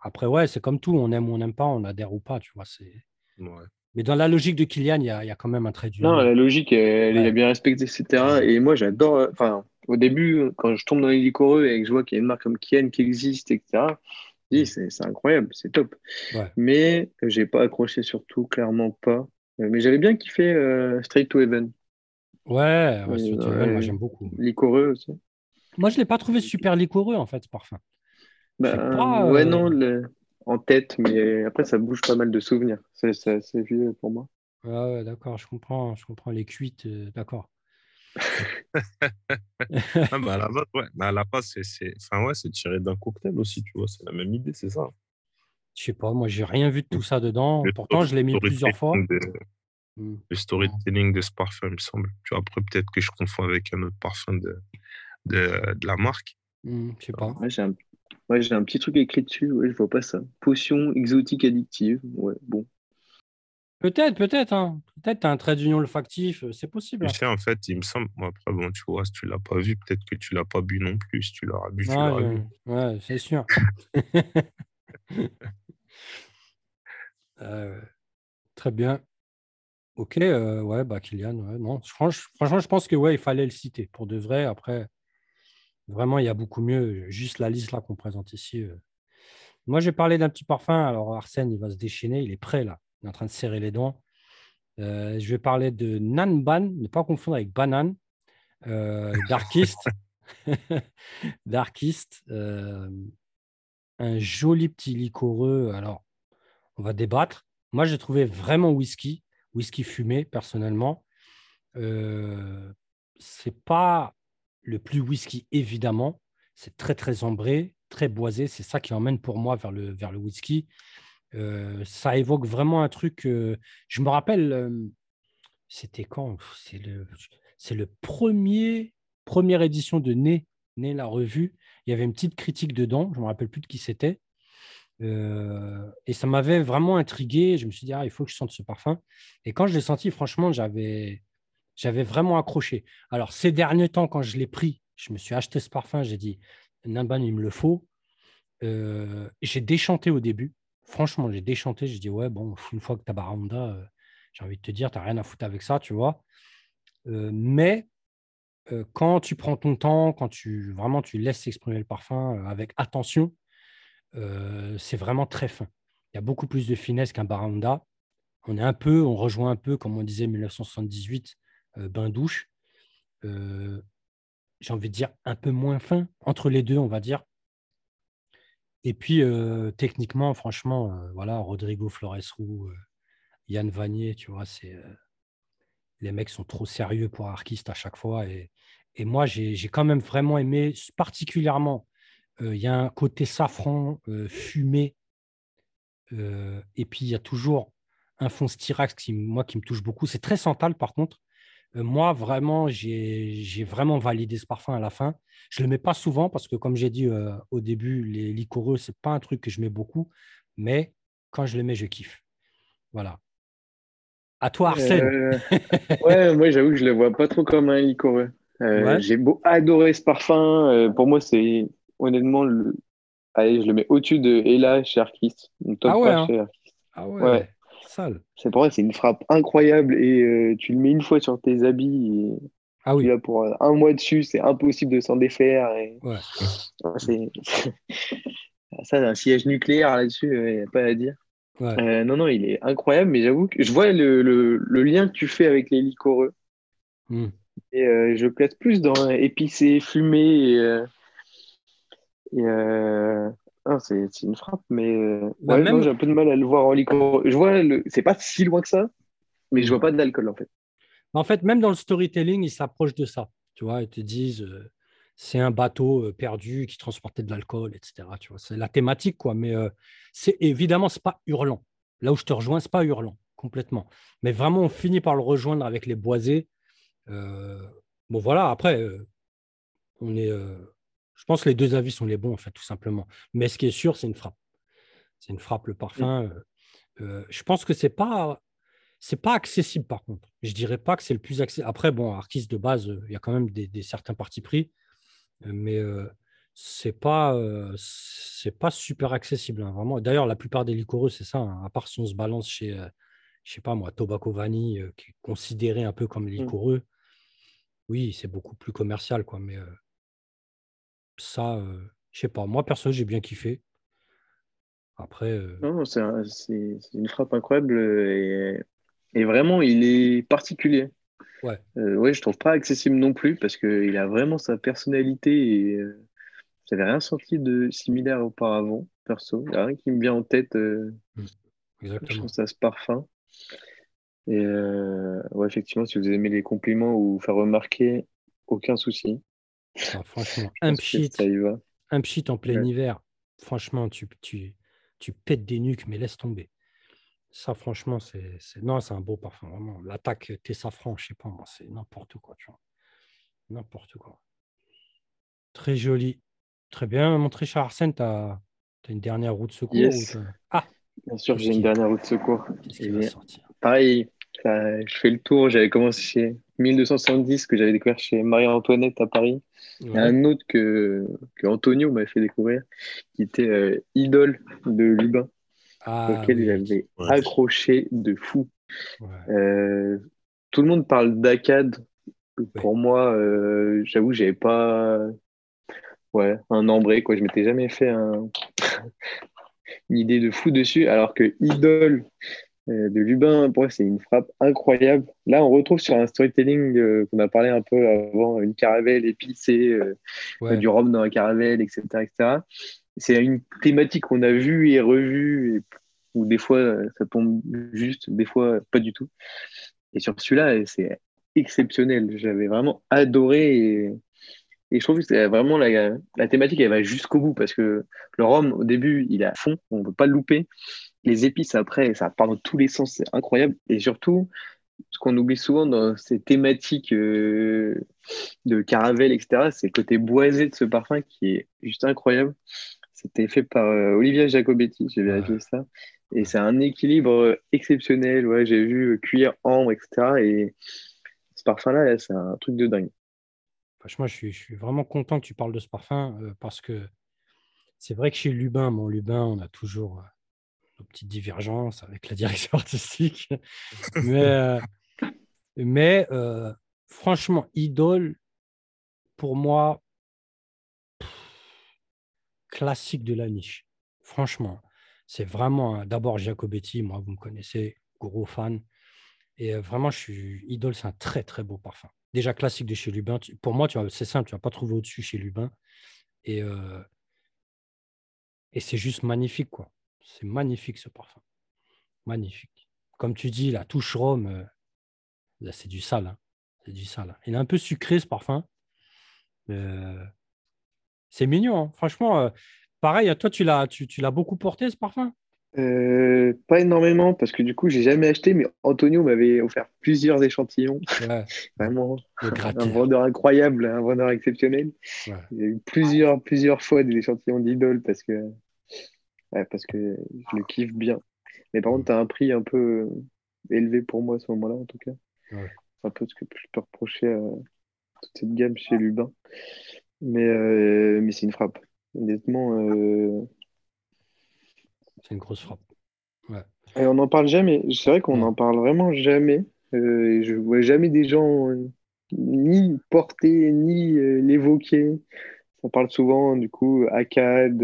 Après, ouais, c'est comme tout. On aime ou on n'aime pas, on adhère ou pas, tu vois. C'est... Ouais. Mais dans la logique de Kylian, il y a, y a quand même un trait d'union. Non, la logique, elle, Ouais. est bien respectée, etc. Et moi, j'adore. euh, Enfin, au début, quand je tombe dans les liquoreux et que je vois qu'il y a une marque comme Kian qui existe, etc., je dis, c'est c'est incroyable, c'est top. Ouais. Mais euh, j'ai pas accroché, surtout, clairement pas. Euh, Mais j'avais bien kiffé euh, Straight to Heaven. Ouais, ouais, Ouais, Heaven, moi, j'aime beaucoup. Liquoreux aussi. Moi, je ne l'ai pas trouvé super liquoreux, en fait, ce parfum. Bah, pas, ouais, euh, non, le- en tête, mais après, ça bouge pas mal de souvenirs. C'est c'est assez vieux pour moi. Ouais, ouais, d'accord, je comprends, je comprends les cuites, euh, d'accord. Ah, bah, à la base, ouais. Bah, à la base, c'est. Enfin, ouais, c'est tiré d'un cocktail aussi, tu vois. C'est la même idée, c'est ça. Je sais pas, moi, j'ai rien vu de tout ça dedans. Le Pourtant, je l'ai mis plusieurs fois. de-. Le storytelling de ce parfum, il me semble. Tu vois, après, peut-être que je confonds avec un autre parfum de, de, de la marque. Hmm, je sais pas. Ouais, j'ai un, Ouais, j'ai un petit truc écrit dessus, ouais, je vois pas ça. Potion exotique addictive. Ouais, bon. Peut-être, peut-être. Hein. Peut-être tu as un trait d'union olfactif, euh, c'est possible. Tu sais, en fait, il me semble, moi, après, bon, tu vois, si tu l'as pas vu, peut-être que tu l'as pas bu non plus. Si tu l'auras bu, tu Ouais, l'auras vu. ouais, c'est sûr. Euh, très bien. Ok, euh, ouais, bah Kylian, ouais, non. Franch- franchement, je pense que ouais, il fallait le citer. Pour de vrai, après, vraiment, il y a beaucoup mieux. Juste la liste là qu'on présente ici. Moi, j'ai parlé d'un petit parfum. Alors, Arsène, il va se déchaîner. Il est prêt là. Il est en train de serrer les dents. Je vais parler de Nanban, ne pas confondre avec Banane. Darkist. Darkist. un joli petit liquoreux. Alors, on va débattre. Moi, j'ai trouvé vraiment whisky, whisky fumé, personnellement. C'est pas le plus whisky, évidemment. C'est très, très ambré, très boisé. C'est ça qui emmène pour moi vers le, vers le whisky. Euh, ça évoque vraiment un truc. euh, je me rappelle, euh, c'était quand? C'est le, c'est le premier, première édition de Né, Né la revue. Il y avait une petite critique dedans. Je me rappelle plus de qui c'était. Et ça m'avait vraiment intrigué. Je me suis dit, ah, il faut que je sente ce parfum. Et quand je l'ai senti, franchement, j'avais, j'avais vraiment accroché. Alors, ces derniers temps, quand je l'ai pris, je me suis acheté ce parfum. J'ai dit, Namban, il me le faut. Euh, j'ai déchanté au début. Franchement, j'ai déchanté. J'ai dit, ouais, bon, une fois que tu as Baranda, euh, j'ai envie de te dire, tu n'as rien à foutre avec ça, tu vois. Euh, mais quand tu prends ton temps, quand tu vraiment tu laisses s'exprimer le parfum avec attention, c'est vraiment très fin. Il y a beaucoup plus de finesse qu'un Baranda. On est un peu, on rejoint un peu, comme on disait 1978, euh, bain douche. Euh, J'ai envie de dire un peu moins fin entre les deux, on va dire. Et puis euh, techniquement, franchement, voilà, Rodrigo Flores-Roux, Yann Vanier, tu vois, c'est les mecs sont trop sérieux pour Archist à chaque fois. Et, et moi, j'ai quand même vraiment aimé, particulièrement, il y a un côté safran, fumé, et puis il y a toujours un fond styrax qui, moi, qui me touche beaucoup. C'est très santal, par contre. Euh, moi, vraiment, j'ai vraiment validé ce parfum à la fin. Je ne le mets pas souvent parce que, comme j'ai dit euh, au début, les liquoreux, ce n'est pas un truc que je mets beaucoup. Mais quand je le mets, je kiffe. Voilà. À toi, Arsène. Euh, ouais, moi j'avoue que je le vois pas trop comme un liquoreux. Euh, Ouais. J'ai beau adoré ce parfum. pour moi, c'est honnêtement le. Allez, je le mets au-dessus de Ella chez Arquiste. Top Ah ouais, 3 hein. chez Arquiste. Ah ouais, Ouais. Sale. C'est pour moi, c'est une frappe incroyable et euh, tu le mets une fois sur tes habits et Ah tu oui, l'as pour euh, un mois dessus, c'est impossible de s'en défaire. Et... Ouais. C'est... Ça, un siège nucléaire là-dessus, il n'y a pas à dire. ouais. Euh, non, non, il est incroyable, mais j'avoue que je vois le, le, le lien que tu fais avec les liquoreux. Hmm. Et euh, je place plus dans épicé, fumé. Et, euh, et, ah, c'est une frappe, mais euh, Bah, ouais, même- j'ai un peu de mal à le voir en liquoreux. Je vois, le... c'est pas si loin que ça, mais je vois pas d'alcool en fait. En fait, même dans le storytelling, ils s'approchent de ça. Tu vois, ils te disent, euh, c'est un bateau euh, perdu qui transportait de l'alcool, etc. Tu vois, c'est la thématique, quoi. Mais euh, c'est évidemment, c'est pas hurlant. Là où je te rejoins, c'est pas hurlant complètement. Mais vraiment, on finit par le rejoindre avec les boisés. Euh, bon, voilà. Après, on est. je pense que les deux avis sont les bons, en fait, tout simplement. Mais ce qui est sûr, c'est une frappe. C'est une frappe, le parfum. euh, euh, je pense que c'est pas c'est pas accessible par contre. Je dirais pas que c'est le plus accessible. Après, bon, artiste de base, euh, il y a quand même des, des certains partis pris, euh, mais c'est pas c'est pas super accessible, hein, vraiment. D'ailleurs, la plupart des liquoreux, c'est ça. hein, à part si on se balance chez, je sais pas moi, Tobacco Vanille, qui est considéré un peu comme liquoreux. Oui, c'est beaucoup plus commercial, quoi. Mais ça, euh, je sais pas. Moi, perso, j'ai bien kiffé. Après, euh, Non, non, c'est un- c'est c'est une frappe incroyable euh, et, et vraiment, il est particulier. Ouais. Euh, ouais, je trouve pas accessible non plus parce qu'il a vraiment sa personnalité et euh, j'avais rien senti de similaire auparavant, perso. Il n'y a rien qui me vient en tête, euh, je pense à ce parfum. Et ouais, effectivement, si vous aimez les compliments ou faire remarquer, aucun souci. Franchement, un pchit. Un pchit en plein Ouais. hiver, franchement, tu, tu, tu pètes des nuques, mais laisse tomber. Ça, franchement, c'est c'est- non, c'est un beau parfum, vraiment. L'attaque tes safrans, je sais pas, moi, c'est n'importe quoi, tu vois. N'importe quoi. Très joli. Très bien, mon très cher Arsène, tu as, une dernière roue de secours Yes. ou t'as- Ah, Bien sûr, j'ai une dernière roue de secours. va sortir? pareil, ça- je fais le tour. J'avais commencé chez 1270 que j'avais découvert chez Marie-Antoinette à Paris. Il y a un autre que, que Antonio m'avait fait découvrir, qui était euh, Idole de Lubin, Ah, auquel oui. j'avais Ouais. accroché de fou. Ouais. Euh, tout le monde parle d'Akkad. Pour moi, euh, j'avoue, j'avais pas ouais, un embré, quoi. Je m'étais jamais fait un- une idée de fou dessus, alors que Idole de Lubin, pour c'est une frappe incroyable. Là, on retrouve sur un storytelling euh, qu'on a parlé un peu avant, une caravelle épicée, euh, Ouais. du rhum dans la caravelle, etc. etc. C'est une thématique qu'on a vue et revue, et, où des fois euh, ça tombe juste, des fois pas du tout. Et sur celui-là, c'est exceptionnel. J'avais vraiment adoré et, et je trouve que c'est vraiment la, la thématique, elle va jusqu'au bout parce que le rhum, au début, il est à fond, on ne peut pas le louper. Les épices après, ça part dans tous les sens, c'est incroyable. Et surtout, ce qu'on oublie souvent dans ces thématiques euh, de caravelle, etc., c'est le côté boisé de ce parfum qui est juste incroyable. C'était fait par euh, Olivia Jacobetti, j'ai vérifié Ouais. ça. Et c'est un équilibre euh, exceptionnel. Ouais, j'ai vu euh, cuir, ambre, etc. Et ce parfum-là, là, c'est un truc de dingue. Franchement, je suis, je suis vraiment content que tu parles de ce parfum euh, parce que c'est vrai que chez Lubin, mon Lubin, on a toujours nos petites divergences avec la direction artistique. mais euh, mais euh, franchement, Idole, pour moi, pff, classique de la niche. Franchement, c'est vraiment d'abord Jacobetti, moi, vous me connaissez, gros fan. Et euh, vraiment, je suis Idole, c'est un très très beau parfum. Déjà classique de chez Lubin. Tu- Pour moi, tu c'est simple, tu vas pas trouver au-dessus chez Lubin. Et, euh, et c'est juste magnifique, quoi. C'est magnifique ce parfum. Magnifique. Comme tu dis, la touche rhum, euh, c'est du sale. hein. C'est du sale. Il est un peu sucré ce parfum. Euh, c'est mignon, hein. franchement. euh, pareil, à toi, tu l'as, tu, tu l'as beaucoup porté ce parfum? Euh, pas énormément parce que du coup, j'ai jamais acheté, mais Antonio m'avait offert plusieurs échantillons. Ouais, Vraiment, un vendeur incroyable, un vendeur exceptionnel. Ouais. Il y a eu plusieurs, plusieurs fois des échantillons d'idole parce que, parce que je le kiffe bien. Mais par contre, tu as un prix un peu euh, élevé pour moi à ce moment-là, en tout cas. Ouais. C'est un peu ce que je peux reprocher à toute cette gamme chez Lubin. Mais, euh, mais c'est une frappe. Honnêtement, euh, C'est une grosse frappe. et on n'en parle jamais. C'est vrai qu'on n'en parle vraiment jamais. Euh, et je vois jamais des gens euh, ni porter, ni euh, l'évoquer. On parle souvent, du coup, Akkad.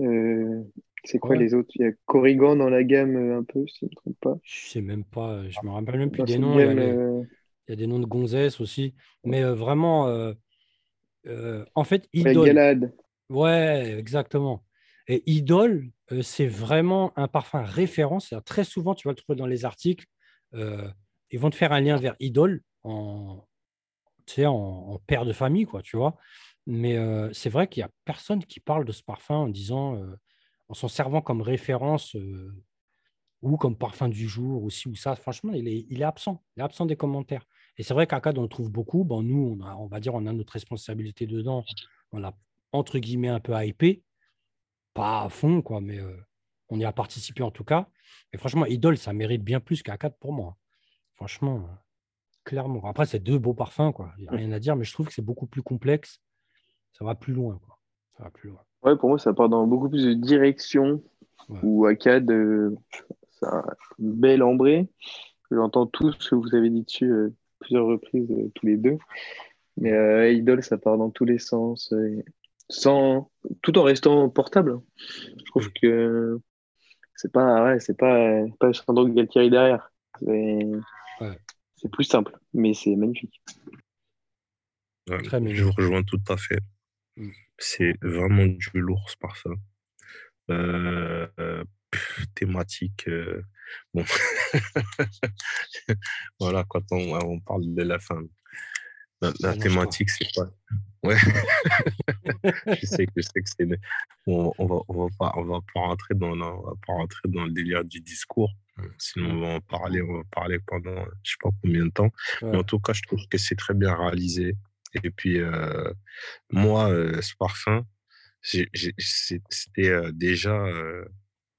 Euh, euh, c'est quoi Ouais. les autres? Il y a Corrigan dans la gamme euh, un peu, si je ne me trompe pas. Je sais même pas, je me rappelle même plus Dans des noms. Il y a gamme, les- euh, il y a des noms de gonzesses aussi. Mais euh, vraiment, euh, euh, en fait, Idole. Galad. Ouais, exactement. Et Idole, euh, c'est vraiment un parfum référence. C'est-à-dire, Très souvent, tu vas le trouver dans les articles. euh, ils vont te faire un lien vers Idole en, en, en père de famille, quoi, tu vois. Mais euh, c'est vrai qu'il n'y a personne qui parle de ce parfum en disant, euh, en s'en servant comme référence euh, ou comme parfum du jour, ou ci ou ça. Franchement, il est, il est absent. Il est absent des commentaires. Et c'est vrai qu'à CAD, on le trouve beaucoup. Bon, nous, on, a- on va dire, on a notre responsabilité dedans. On l'a, entre guillemets, un peu hypé. Pas à fond, quoi, mais on y a participé en tout cas. Et franchement, Idol, ça mérite bien plus qu'à 4 pour moi. Franchement, clairement. Après, c'est deux beaux parfums, quoi. Il n'y a rien à dire, mais je trouve que c'est beaucoup plus complexe. Ça va plus loin, quoi. Ça va plus loin. Ouais, pour moi, ça part dans beaucoup plus de directions. Ouais. Ou Akkad, euh, ça a une belle ambrée. J'entends tout ce que vous avez dit dessus euh, plusieurs reprises, euh, tous les deux. Mais euh, Idol, ça part dans tous les sens. euh, sans, tout en restant portable. Je trouve Oui. que c'est pas, ouais, c'est pas, pas le Sandro Galtieri derrière. C'est Ouais. c'est plus simple, mais c'est magnifique. Ouais, Très je vous rejoins tout à fait. C'est vraiment du lourd ce parfum. Euh, euh, pff, thématique. euh, bon. voilà, quand on, on parle de la fin. La, thématique, c'est pas. Ouais. je sais que, je sais que c'est. On, va, on va pas, on va pas rentrer dans, la- on va pas rentrer dans le délire du discours. Sinon, on va en parler, on va parler pendant je sais pas combien de temps. Mais en tout cas, je trouve que c'est très bien réalisé. Et puis, euh, moi, euh, ce parfum, c'était déjà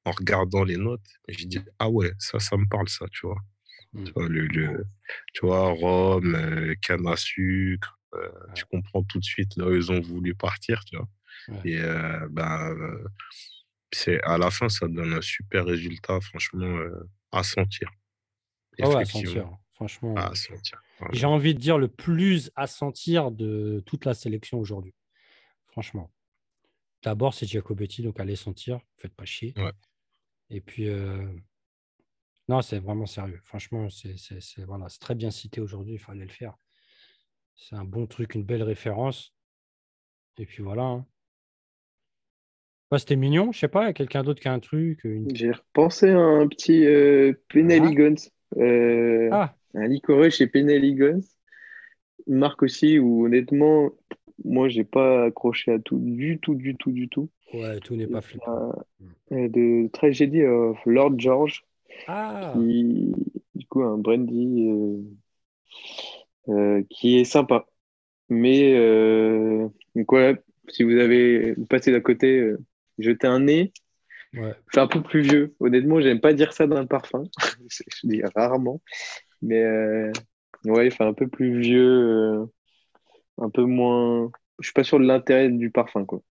en regardant les notes, j'ai dit, ah ouais, ça, ça me parle, ça, tu vois? Mm. Tu vois, le, le- tu vois rhum, canne à sucre, tu comprends tout de suite là où ils ont voulu partir, tu vois? Ouais. Et euh, ben, c'est, à la fin, ça donne un super résultat, franchement, euh, à sentir. Ah ouais, à sentir. Franchement. Voilà. j'ai envie de dire le plus à sentir de toute la sélection aujourd'hui. Franchement. D'abord, c'est Giacobetti, donc allez sentir, faites pas chier. Ouais. Et puis, euh, non, c'est vraiment sérieux. Franchement, c'est c'est- c'est- voilà, c'est très bien cité aujourd'hui, il fallait le faire. C'est un bon truc, une belle référence. Et puis voilà. hein. C'était mignon, je sais pas, il y a quelqu'un d'autre qui a un truc. une- J'ai repensé à un petit euh, Penelly Guns. Euh, Ah, un licoreux chez Penelly Guns. Une marque aussi où honnêtement, moi j'ai pas accroché à tout du tout, du tout, du tout. ouais, tout n'est pas flippant. Euh, de Tragedy of Lord George, Ah, qui du coup un brandy euh, euh, qui est sympa. Mais euh, donc ouais, si vous avez passé d'à côté, euh, jetez un nez. ouais. C'est un peu plus vieux. Honnêtement, j'aime pas dire ça d'un parfum. Je dis rarement. Mais euh, ouais, il fait un peu plus vieux, euh, un peu moins. Je suis pas sûr de l'intérêt du parfum, quoi.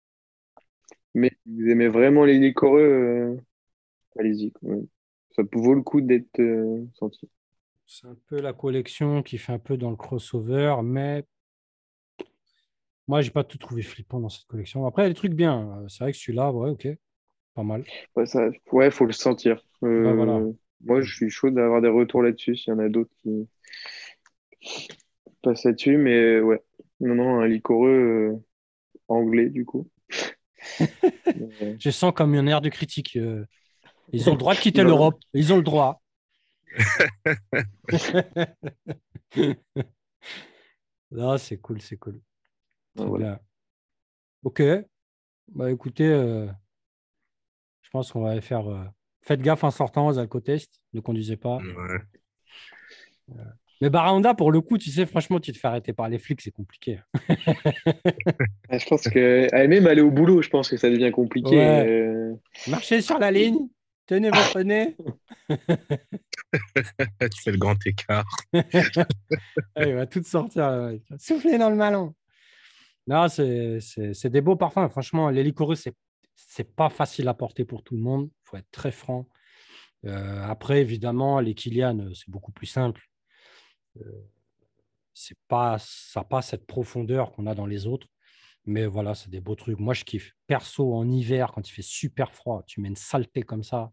Mais si vous aimez vraiment les liquoreux, euh, allez-y. Ça vaut le coup d'être euh, senti. C'est un peu la collection qui fait un peu dans le crossover, mais moi, j'ai pas tout trouvé flippant dans cette collection. Après, il y a des trucs bien. Euh, C'est vrai que celui-là, ouais, ok, pas mal. Ouais, ça, ouais, faut le sentir. Euh, voilà. Moi, je suis chaud d'avoir des retours là-dessus, s'il y en a d'autres qui passent là-dessus. Mais ouais, non, non, un liquoreux euh, anglais, du coup. Je sens comme un air de critique. euh, Ils ont le droit de quitter l'Europe. Ils ont le droit. non, c'est cool, c'est cool. C'est voilà. bien. Ok. Bah écoutez, euh, je pense qu'on va aller faire. euh, Faites gaffe en sortant aux alcotests. Ne conduisez pas. Ouais. Mais Baranda, pour le coup, tu sais, franchement, tu te fais arrêter par les flics, c'est compliqué. Je pense que même aller au boulot, je pense que ça devient compliqué. Ouais. Euh, Marchez sur la ligne, tenez votre nez. tu fais le grand écart. Ah, il va tout sortir. Soufflez dans le melon. Non, c'est des beaux parfums. Franchement, les liquoreux, c'est c'est pas facile à porter pour tout le monde. Il faut être très franc. Euh, après, évidemment, les Kilian, euh, c'est beaucoup plus simple. Euh, c'est pas, ça n'a pas cette profondeur qu'on a dans les autres. Mais voilà, c'est des beaux trucs. Moi, je kiffe. Perso, en hiver, quand il fait super froid, tu mets une saleté comme ça,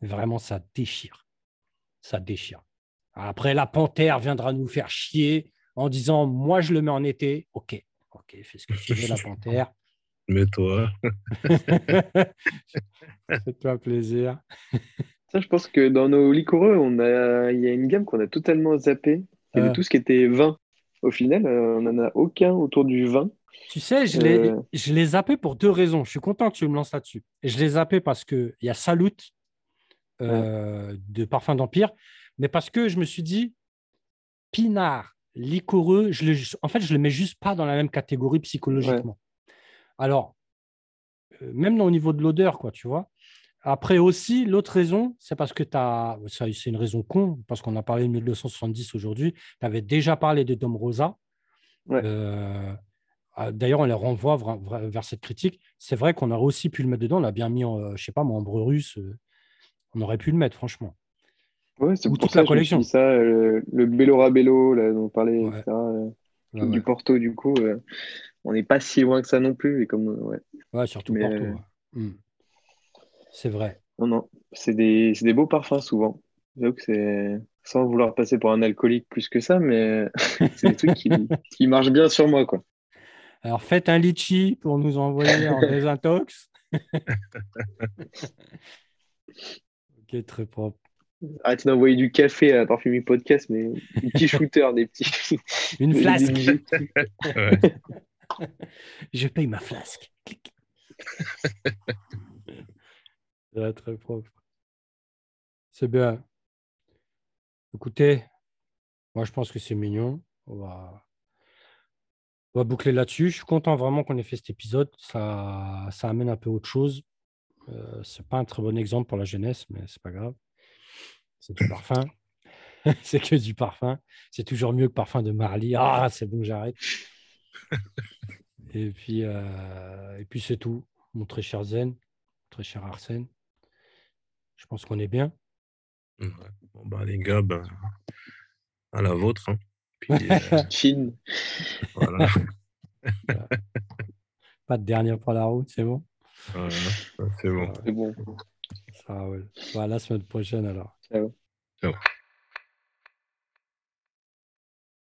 vraiment, ça déchire. Ça déchire. Après, la panthère viendra nous faire chier en disant Moi, je le mets en été. Ok, ok, fais ce que tu veux, la panthère. Mais toi, Fais-toi plaisir. Ça, je pense que dans nos liquoreux, on a, il y a une gamme qu'on a totalement zappé. C'était Ah. tout ce qui était vin. Au final, euh, on n'en a aucun autour du vin. Tu sais, je l'ai Euh. je l'ai zappé pour deux raisons. Je suis content que tu me lances là-dessus. Je l'ai zappé parce qu'il y a Salut euh, de Parfum d'Empire, mais parce que je me suis dit, Pinard, liquoreux, je le, en fait, je le mets juste pas dans la même catégorie psychologiquement. Alors, euh, même au niveau de l'odeur, quoi, tu vois. Après aussi, l'autre raison, c'est parce que tu as, c'est une raison con, parce qu'on a parlé de 1270 aujourd'hui, tu avais déjà parlé de Dom Rosa. Ouais. Euh, ah, D'ailleurs, on les renvoie vers cette critique. C'est vrai qu'on aurait aussi pu le mettre dedans. On l'a bien mis, en, euh, je sais pas, moi, euh, on aurait pu le mettre, franchement. Ouais, c'est Ou pour toute ça la que je me suis collection. dit ça, le Bellora Bello, là, dont on parlait, Ouais. etc., du. Porto, du coup, euh, on n'est pas si loin que ça non plus. Et comme, euh, ouais. Ouais, surtout Mais, Porto. euh, ouais. Hmm. C'est vrai. Non, non, c'est des, c'est des beaux parfums souvent. C'est sans vouloir passer pour un alcoolique plus que ça, mais c'est des trucs qui, qui marchent bien sur moi, quoi. Alors, faites un litchi pour nous envoyer en désintox. ok, très propre. Arrêtez d'envoyer du café à Parfumie Podcast, mais des petits shooters, des petits. Une flasque. ouais. Je paye ma flasque. Très propre. C'est bien. Écoutez, moi je pense que c'est mignon. On va, boucler là-dessus. Je suis content vraiment qu'on ait fait cet épisode. Ça, ça amène un peu autre chose. Euh, c'est pas un très bon exemple pour la jeunesse, mais c'est pas grave. C'est du parfum. c'est que du parfum. C'est toujours mieux que parfum de Marley. Ah, c'est bon, j'arrête. et puis, euh, et puis c'est tout. Mon très cher Zen, mon très cher Arsène. Je pense qu'on est bien. Ouais. Bon, bah, les gars, bah, à la vôtre. hein. Puis, euh, Chine. voilà. Pas de dernière pour la route, c'est bon? Voilà, c'est bon. C'est bon. Ça. Bah, à la semaine prochaine alors. Ciao. Ciao.